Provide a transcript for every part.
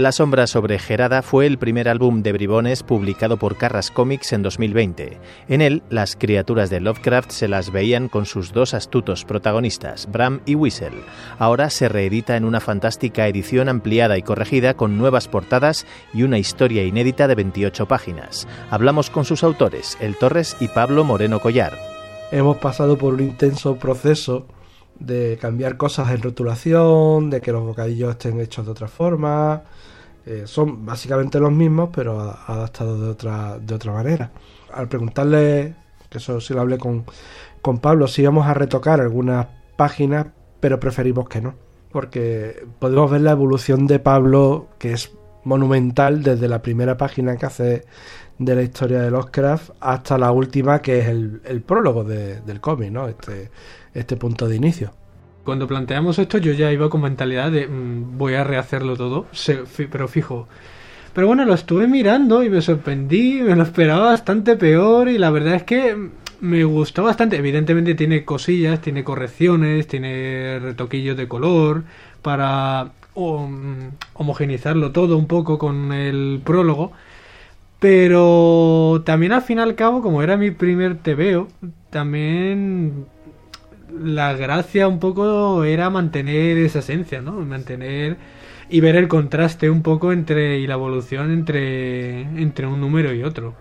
La sombra sobre Gerada fue el primer álbum de bribones publicado por Carras Comics en 2020. En él, las criaturas de Lovecraft se las veían con sus dos astutos protagonistas, Bram y Whistle. Ahora se reedita en una fantástica edición ampliada y corregida con nuevas portadas y una historia inédita de 28 páginas. Hablamos con sus autores, El Torres y Pablo Moreno Collar. Hemos pasado por un intenso proceso de cambiar cosas en rotulación, de que los bocadillos estén hechos de otra forma. Eh, son básicamente los mismos, pero adaptados de otra, de otra manera. Al preguntarle, que eso sí lo hablé con, con Pablo, si íbamos a retocar algunas páginas, pero preferimos que no. Porque podemos ver la evolución de Pablo, que es monumental desde la primera página que hace de la historia de Lovecraft hasta la última, que es el, prólogo de- del cómic, ¿no? Este, este punto de inicio. Cuando planteamos esto yo ya iba con mentalidad de mm, voy a rehacerlo todo, pero fijo. Pero bueno, lo estuve mirando y me sorprendí, me lo esperaba bastante peor y la verdad es que me gustó bastante. Evidentemente tiene cosillas, tiene correcciones, tiene retoquillos de color para o, mm, homogeneizarlo todo un poco con el prólogo. Pero también al fin y al cabo, como era mi primer TVO, también la gracia un poco era mantener esa esencia, ¿no? Mantener y ver el contraste un poco entre y la evolución entre entre un número y otro.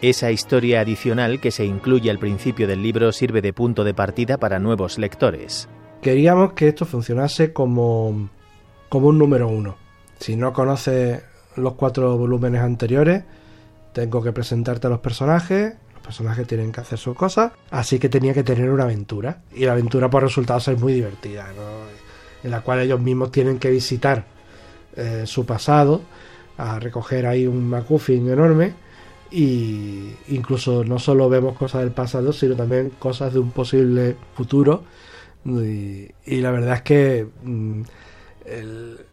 Esa historia adicional que se incluye al principio del libro sirve de punto de partida para nuevos lectores. Queríamos que esto funcionase como, como un número uno. Si no conoces los cuatro volúmenes anteriores, tengo que presentarte a los personajes. Personajes tienen que hacer sus cosas. Así que tenía que tener una aventura. Y la aventura por resultado ser muy divertida. En la cual ellos mismos tienen que visitar eh, su pasado, a recoger ahí un MacGuffin enorme. Y incluso no solo vemos cosas del pasado, sino también cosas de un posible futuro. Y, la verdad es que mm,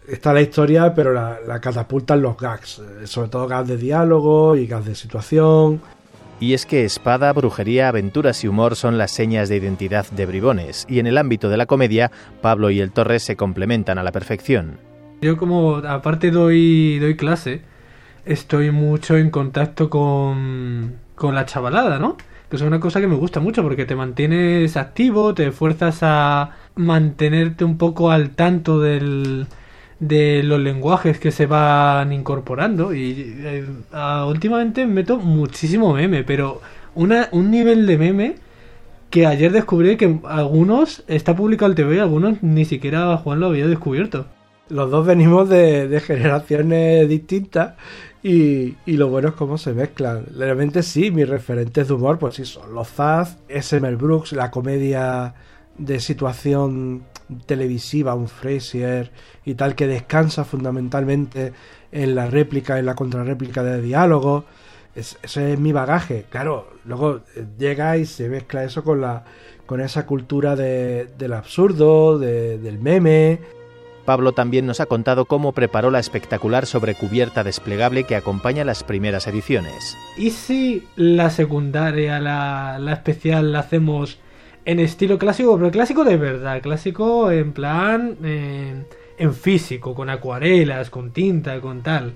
está la historia, pero la, la catapultan los gags, eh, sobre todo gags de diálogo y gags de situación. Y es que espada, brujería, aventuras y humor son las señas de identidad de Bribones, y en el ámbito de la comedia, Pablo y el Torres se complementan a la perfección. Yo como aparte doy doy clase, estoy mucho en contacto con con la chavalada, ¿no? Que es una cosa que me gusta mucho porque te mantienes activo, te fuerzas a mantenerte un poco al tanto del de los lenguajes que se van incorporando y eh, últimamente meto muchísimo meme, pero una, un nivel de meme que ayer descubrí que algunos está publicado el TV y algunos ni siquiera Juan lo había descubierto. Los dos venimos de, de generaciones distintas y, y lo bueno es cómo se mezclan. Realmente sí, mis referentes de humor, pues sí, son los Zaz, S. Mel Brooks, la comedia de situación televisiva, un Frasier y tal, que descansa fundamentalmente en la réplica, en la contrarréplica de diálogo. Es- ese es mi bagaje. Claro, luego eh, llega y se mezcla eso con la con esa cultura de, del absurdo, de- del meme, Pablo también nos ha contado cómo preparó la espectacular sobrecubierta desplegable que acompaña las primeras ediciones. ¿Y si la secundaria, la, la especial, la hacemos en estilo clásico? Pero clásico de verdad, clásico en plan eh, en físico, con acuarelas, con tinta, con tal.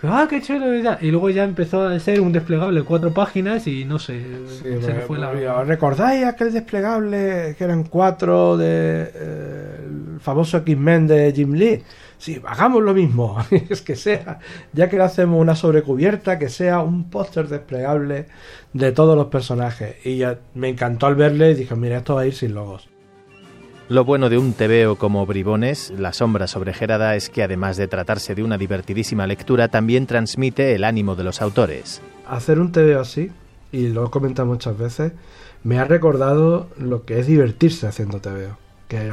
Pero, ah, qué chulo y luego ya empezó a ser un desplegable de cuatro páginas y no sé, Sí, se me- fue la... ¿Recordáis aquel desplegable que eran cuatro de eh, famoso X-Men de Jim Lee? Sí, hagamos lo mismo. es que sea, ya que le hacemos una sobrecubierta, que sea un póster desplegable de todos los personajes. Y ya me encantó al verle y dije, mira, esto va a ir sin logos. Lo bueno de un tebeo como Bribones, La sombra sobre Gerada, es que además de tratarse de una divertidísima lectura, también transmite el ánimo de los autores. Hacer un TVO así, y lo he comentado muchas veces, me ha recordado lo que es divertirse haciendo TVO. Que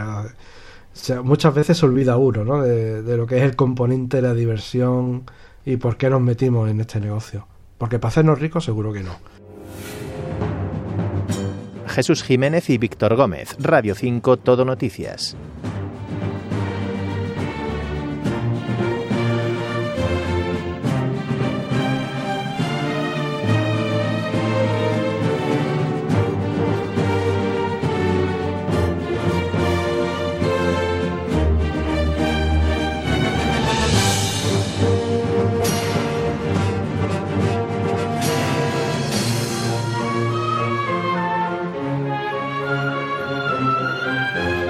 muchas veces se olvida uno, ¿no? De, de lo que es el componente de la diversión y por qué nos metimos en este negocio. Porque para hacernos ricos seguro que no. Jesús Jiménez y Víctor Gómez, Radio 5, Todo Noticias. Bye.